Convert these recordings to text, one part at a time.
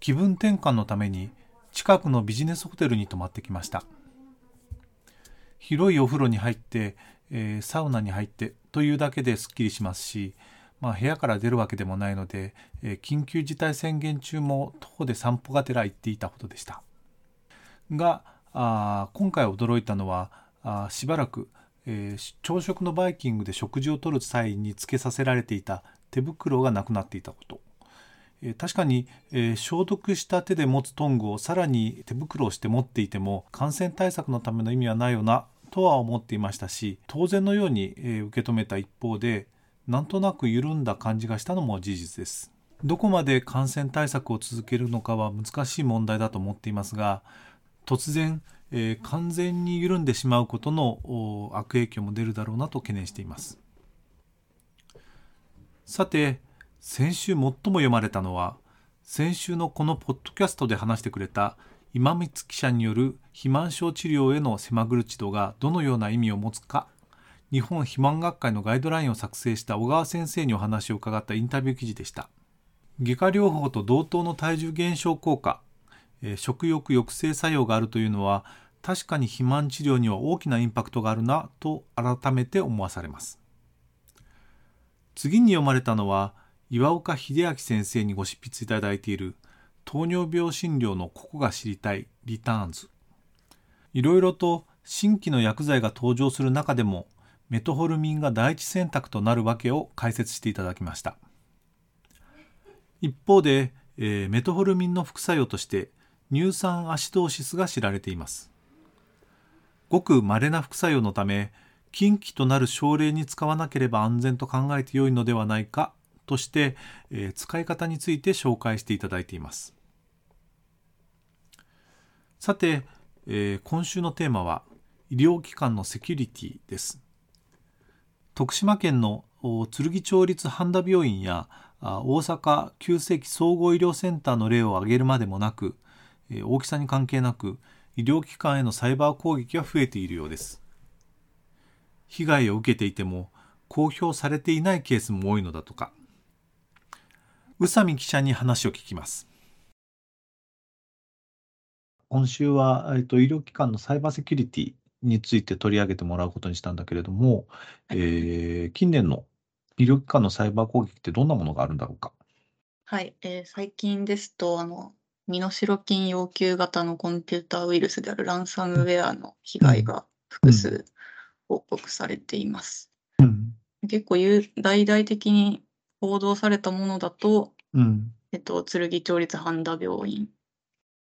気分転換のために近くのビジネスホテルに泊まってきました。広いお風呂に入って、えー、サウナに入ってというだけですっきりしますし、まあ、部屋から出るわけでもないので、えー、緊急事態宣言中も徒歩で散歩がてら行っていたことでした。があ今回驚いたのはあしばらく、えー、朝食のバイキングで食事をとる際につけさせられていた手袋がなくなっていたこと。確かに、えー、消毒した手で持つトングをさらに手袋をして持っていても感染対策のための意味はないよなとは思っていましたし当然のように、えー、受け止めた一方でなんとなく緩んだ感じがしたのも事実です。どこまで感染対策を続けるのかは難しい問題だと思っていますが突然、えー、完全に緩んでしまうことの悪影響も出るだろうなと懸念しています。さて先週最も読まれたのは先週のこのポッドキャストで話してくれた今光記者による肥満症治療へのセマグルチドがどのような意味を持つか日本肥満学会のガイドラインを作成した小川先生にお話を伺ったインタビュー記事でした。外科療法と同等の体重減少効果、えー、食欲抑制作用があるというのは確かに肥満治療には大きなインパクトがあるなと改めて思わされます。次に読まれたのは岩岡秀明先生にご執筆いただいている糖尿病診療のここが知りたいリターンズ。いろいろと新規の薬剤が登場する中でもメトホルミンが第一選択となるわけを解説していただきました。一方で、えー、メトホルミンの副作用として乳酸アシドーシスが知られています。ごく稀な副作用のため禁忌となる症例に使わなければ安全と考えてよいのではないかとして、えー、使い方について紹介していただいています。さて、えー、今週のテーマは医療機関のセキュリティです。徳島県の剣町立半田病院や大阪急性期総合医療センターの例を挙げるまでもなく大きさに関係なく医療機関へのサイバー攻撃は増えているようです。被害を受けていても公表されていないケースも多いのだとか。宇佐美記者に話を聞きます。今週は、えっと、医療機関のサイバーセキュリティについて取り上げてもらうことにしたんだけれども、はい、えー、近年の医療機関のサイバー攻撃ってどんなものがあるんだろうか？はい、えー、最近ですとあの身代金要求型のコンピューターウイルスであるランサムウェアの被害が複数報告されています。うん、結構大々的に報道されたものだと、うん。えっと、剣町立半田病院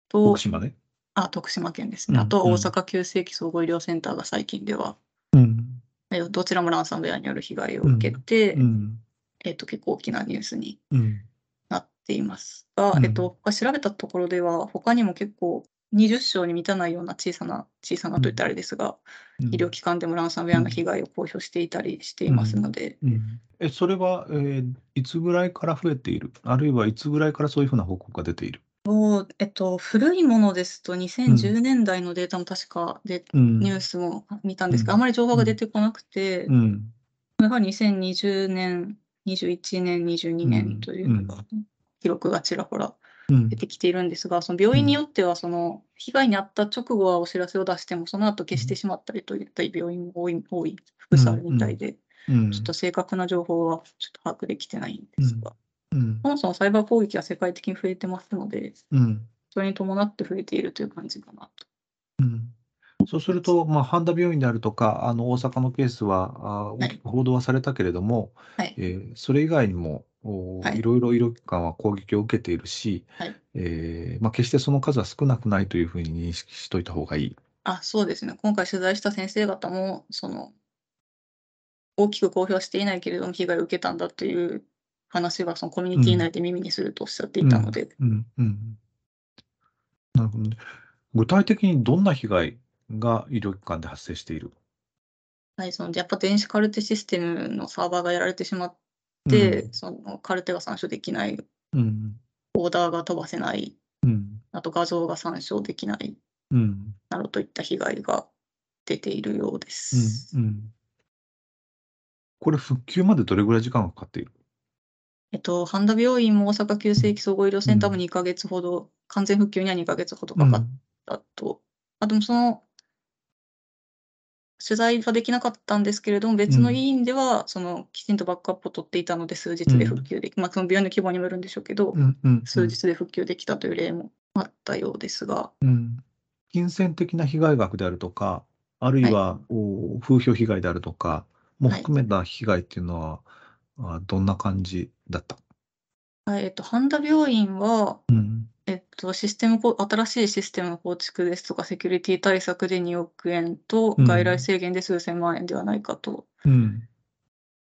と、徳島ね。あ、徳島県ですね。あとは大阪急性期総合医療センターが最近では、うん。えどちらもランサムウェアによる被害を受けて、うん。えっと、結構大きなニュースになっていますが、うん。えっと、調べたところでは、他にも結構20章に満たないような小さな、小さなと言ったらあれですが、うん、医療機関でもランサムウェアの被害を公表していたりしていますので。うん。うん、えそれは、えー、いつぐらいから増えている、あるいはいつぐらいからそういうふうな報告が出ている？もう、えっと、古いものですと、2010年代のデータも確かで、ニュースも見たんですが、あまり情報が出てこなくて、やはり2020年、21年、22年というのが、記録がちらほら出てきているんですが、その病院によっては、その被害に遭った直後はお知らせを出しても、その後消してしまったりといった病院も多い、多い複数あるみたいで、ちょっと正確な情報はちょっと把握できてないんですが、そもそもサイバー攻撃は世界的に増えてますので、それに伴って増えているという感じかなと。うん。そうすると、まあ、半田病院であるとか、あの大阪のケースはあ大きく報道はされたけれども、はい。えー、それ以外にも、はい、いろいろ医療機関は攻撃を受けているし、はい。えーまあ、決してその数は少なくないというふうに認識しておいた方がいい。あそうですね、今回取材した先生方も、その大きく公表していないけれども、被害を受けたんだという話は、そのコミュニティ内で耳にするとおっしゃっていたので。うん。うん。うん。るほどね。具体的にどんな被害が医療機関で発生している？はい、そのやっぱ電子カルテシステムのサーバーがやられてしまって、うん、そのカルテが参照できない、うん、オーダーが飛ばせない、うん、あと画像が参照できない、うん、などといった被害が出ているようです。うんうん、これ復旧までどれぐらい時間がかかっている？えっと、半田病院も大阪急性期総合医療センターも2ヶ月ほど、完全復旧には2ヶ月ほどかかったと。あ、でもその取材はできなかったんですけれども、別の医院では、そのきちんとバックアップを取っていたので、数日で復旧でき、まあ、その病院の規模にもよるんでしょうけど、数日で復旧できたという例もあったようですが。うん、金銭的な被害額であるとか、あるいは、お風評被害であるとかも含めた被害っていうのは、あどんな感じだった？はい、えっと、半田病院は、うん。えっと、システム新しいシステムの構築ですとか、セキュリティ対策で2億円と、外来制限で数千万円ではないかと。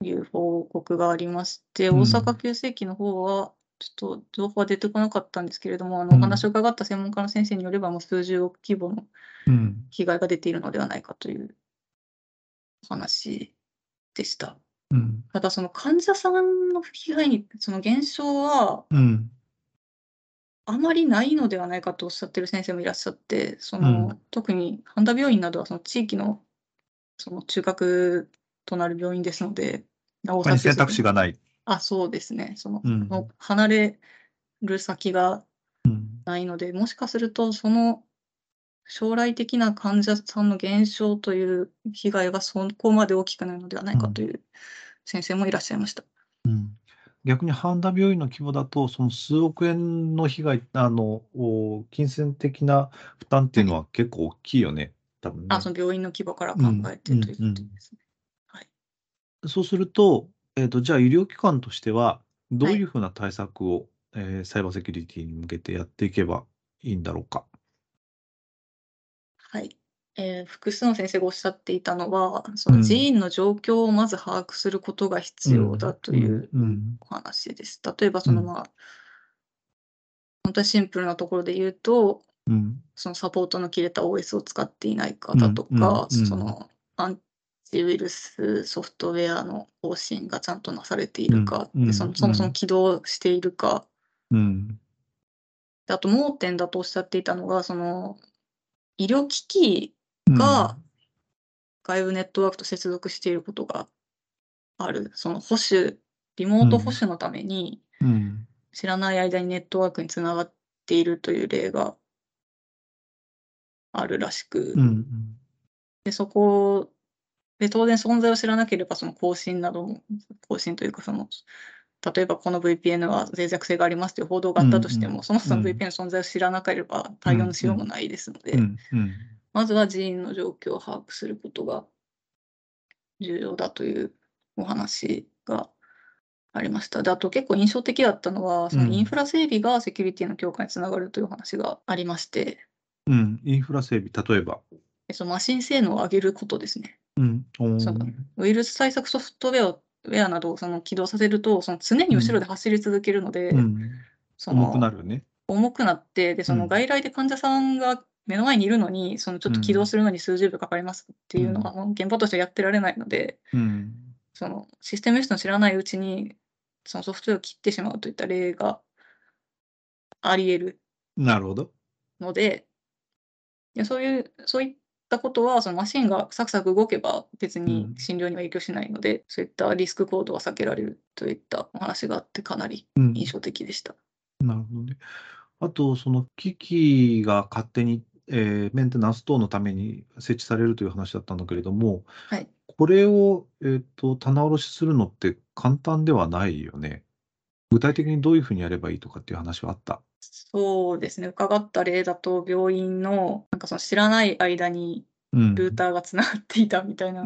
いう報告がありまして、うん、大阪急性期の方は、ちょっと情報は出てこなかったんですけれども、あの、お話を伺った専門家の先生によれば、もう数十億規模の被害が出ているのではないかという話でした。うん、ただ、その患者さんの被害に、その減少は、うんあまりないのではないかとおっしゃってる先生もいらっしゃって、その、うん、特に半田病院などはその地域のその中核となる病院ですので、選択肢がない。あ、そうですね。その、うん、の離れる先がないので、うん、もしかするとその将来的な患者さんの減少という被害はそこまで大きくないのではないかという先生もいらっしゃいました。うん逆に半田病院の規模だと、その数億円の被害、あの、金銭的な負担っていうのは結構大きいよね、多分ね。あ、その病院の規模から考えてということですね。はい。そうすると、えっと、じゃあ医療機関としては、どういうふうな対策を、えーサイバーセキュリティに向けてやっていけばいいんだろうか。はい。えー、複数の先生がおっしゃっていたのは、その寺院の状況をまず把握することが必要だというお話です。例えば、そのまあ、本当にシンプルなところで言うと、うん、そのサポートの切れた OS を使っていないかだとか、うん、そのアンチウイルスソフトウェアの更新がちゃんとなされているか、でそのそもそも起動しているか、うん、あと盲点だとおっしゃっていたのが、その医療機器が外部ネットワークと接続していることがある。その保守、リモート保守のために、知らない間にネットワークにつながっているという例があるらしく、でそこで当然存在を知らなければその更新なども更新というかその例えばこの VPN は脆弱性がありますという報道があったとしても、そもそも VPN の存在を知らなければ対応のしようもないですので、まずは人員の状況を把握することが重要だというお話がありました。で、あと結構印象的だったのは、そのインフラ整備がセキュリティの強化につながるという話がありまして。うん、インフラ整備、例えば。そのマシン性能を上げることですね。うん、そのウイルス対策ソフトウェアウェアなどをその起動させると、その常に後ろで走り続けるので、うん、その重くなるね。重くなって、で、その外来で患者さんが目の前にいるのに、そのちょっと起動するのに数十秒かかりますっていうのは、もう現場としてやってられないので、うん、そのシステムエスの知らないうちに、そのソフトウェアを切ってしまうといった例があり得るなるほど。ので、いやそういう、そういったことは、そのマシンがサクサク動けば別に診療には影響しないので、うん、そういったリスクコードは避けられるといったお話があって、かなり印象的でした。うん、なるほどね。あと、その機器が勝手にえー、メンテナンス等のために設置されるという話だったんだけれども、はい。これを、えーと、棚卸しするのって簡単ではないよね。具体的にどういうふうにやればいいとかっていう話はあった？そうですね、伺った例だと、病院のなんかその知らない間にルーターがつながっていたみたいな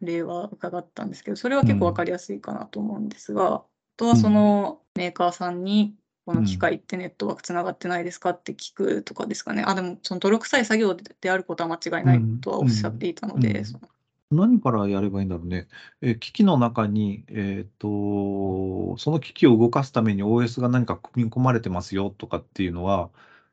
例は伺ったんですけど、それは結構分かりやすいかなと思うんですが、あとはそのメーカーさんにこの機械ってネットワークつながってないですかって聞くとかですかね。あ、でも、その泥臭い作業であることは間違いないとはおっしゃっていたので、その何からやればいいんだろうね。え機器の中に、えっと、その機器を動かすために OS が何か組み込まれてますよとかっていうのは、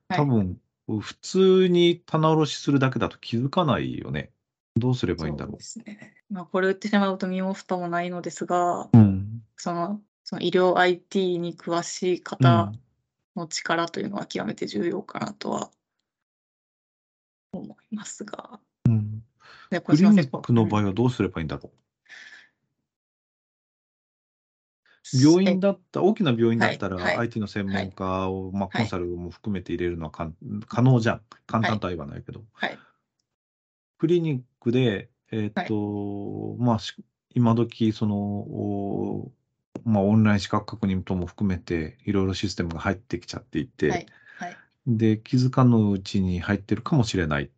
多分普通に棚卸しするだけだと気づかないよね。どうすればいいんだろう。そうですね。まあ、これ売ってしまうと身も蓋もないのですが、うん、その、その医療 IT に詳しい方の力というのは極めて重要かなとは思いますが。うん。クリニックの場合はどうすればいいんだろう？病院だった、大きな病院だったら、はい IT の専門家を、まあ、コンサルも含めて入れるのはかん可能じゃん。簡単とは言わないけど。はい。クリニックで、えっと、まあ、今時、その、おまあ、オンライン資格確認とも含めて、いろいろシステムが入ってきちゃっていて、はいはい。で、気づかぬうちに入ってるかもしれない。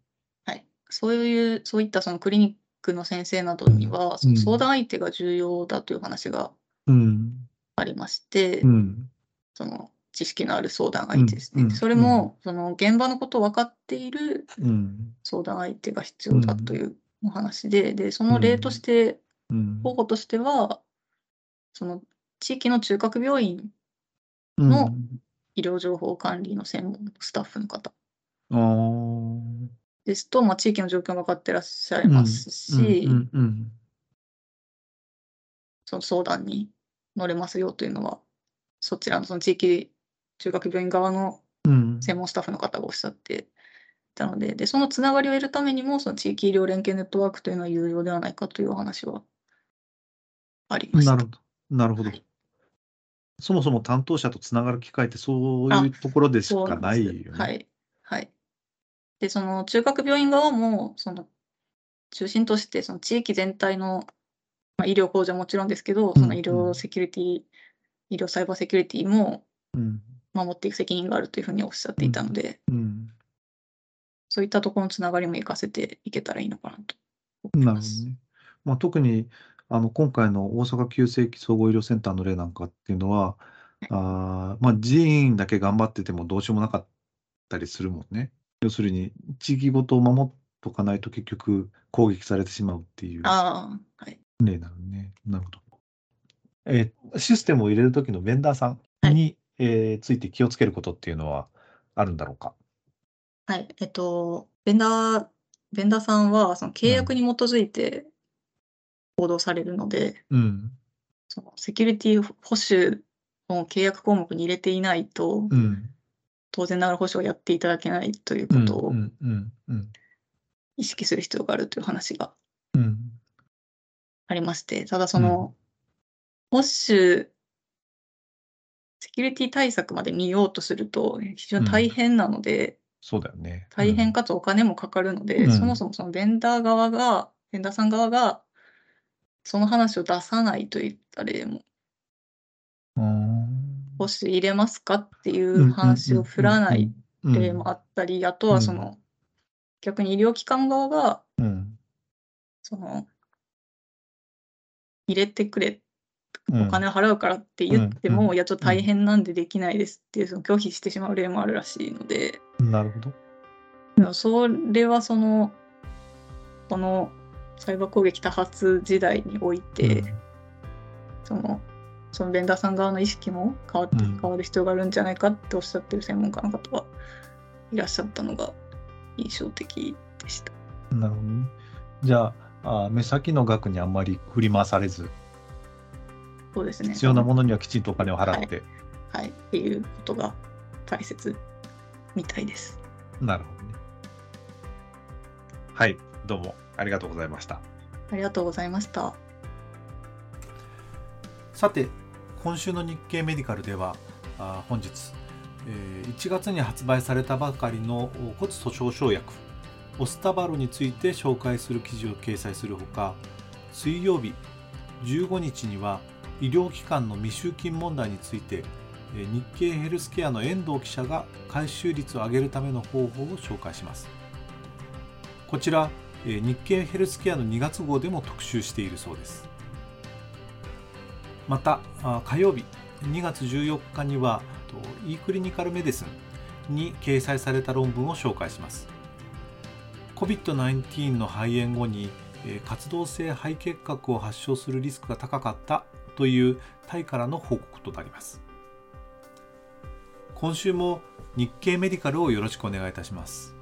はい。そういう、そういったそのクリニックの先生などには、その相談相手が重要だという話がうん。ありまして、うん。その知識のある相談相手ですね。うんそれも、その現場のことを分かっている相談相手が必要だというお話で、で、その例として、候補としては、その地域の中核病院の医療情報管理の専門のスタッフの方ですと、まあ、地域の状況が分かってらっしゃいますし、その相談に乗れますよというのは、そちらのその地域中学病院側の専門スタッフの方がおっしゃっていたので、でそのつながりを得るためにも、その地域医療連携ネットワークというのは有用ではないかというお話はありました。なるほど。なるほど。はい、そもそも担当者とつながる機会ってそういうところでしかないよね。はい。はい。で、その中核病院側も、その中心として、その地域全体のまあ、医療法じゃもちろんですけど、その医療セキュリティ、医療サイバーセキュリティも守っていく責任があるというふうにおっしゃっていたので、そういったところのつながりも活かせていけたらいいのかなと思います。なるほどね。まあ、特にあの今回の大阪急性期総合医療センターの例なんかっていうのは、あまあ、人員だけ頑張っててもどうしようもなかったりするもんね。要するに、地域ごとを守っとかないと結局攻撃されてしまうっていう。例なのね。なるほど。えー、システムを入れるときのベンダーさんに、はい、えー、ついて気をつけることっていうのはあるんだろうか？はい。えっと、ベンダー、ベンダーさんはその契約に基づいて行動されるので、うん、そのセキュリティ保守の契約項目に入れていないと、うん、当然ながら保守をやっていただけないということを意識する必要があるという話がありまして、ただその、保守、セキュリティ対策まで見ようとすると、非常に大変なので、そうだよね。大変かつお金もかかるので、うん、そもそもそのベンダー側が、ベンダーさん側が、その話を出さないといった例も、保守入れますかっていう話を振らない例もあったり、あとはその、逆に医療機関側が、その、入れてくれ、お金を払うからって言っても、うん、いや、ちょっと大変なんでできないですっていう、その拒否してしまう例もあるらしいので。なるほど。それはその、このサイバー攻撃多発時代において、うん、その、そのベンダーさん側の意識も変わって変わる必要があるんじゃないかっておっしゃってる専門家の方はいらっしゃったのが印象的でした。なるほどね。じゃあ、あ目先の額にあんまり振り回されず、そうですね。必要なものにはきちんとお金を払って。はい、はい、っていうことが大切みたいです。なるほどね。はい、どうもありがとうございました。ありがとうございました。さて、今週の日経メディカルでは、あ本日、えー、1月に発売されたばかりの骨粗しょう症薬オスタバロについて紹介する記事を掲載するほか水曜日15日には医療機関の未収金問題について日経ヘルスケアの遠藤記者が回収率を上げるための方法を紹介しますこちら日経ヘルスケアの2月号でも特集しているそうです。また火曜日2月14日には e クリニカルメディスンに掲載された論文を紹介します。COVID-19 の肺炎後に活動性肺結核を発症するリスクが高かったというタイからの報告となります。今週も日経メディカルをよろしくお願いいたします。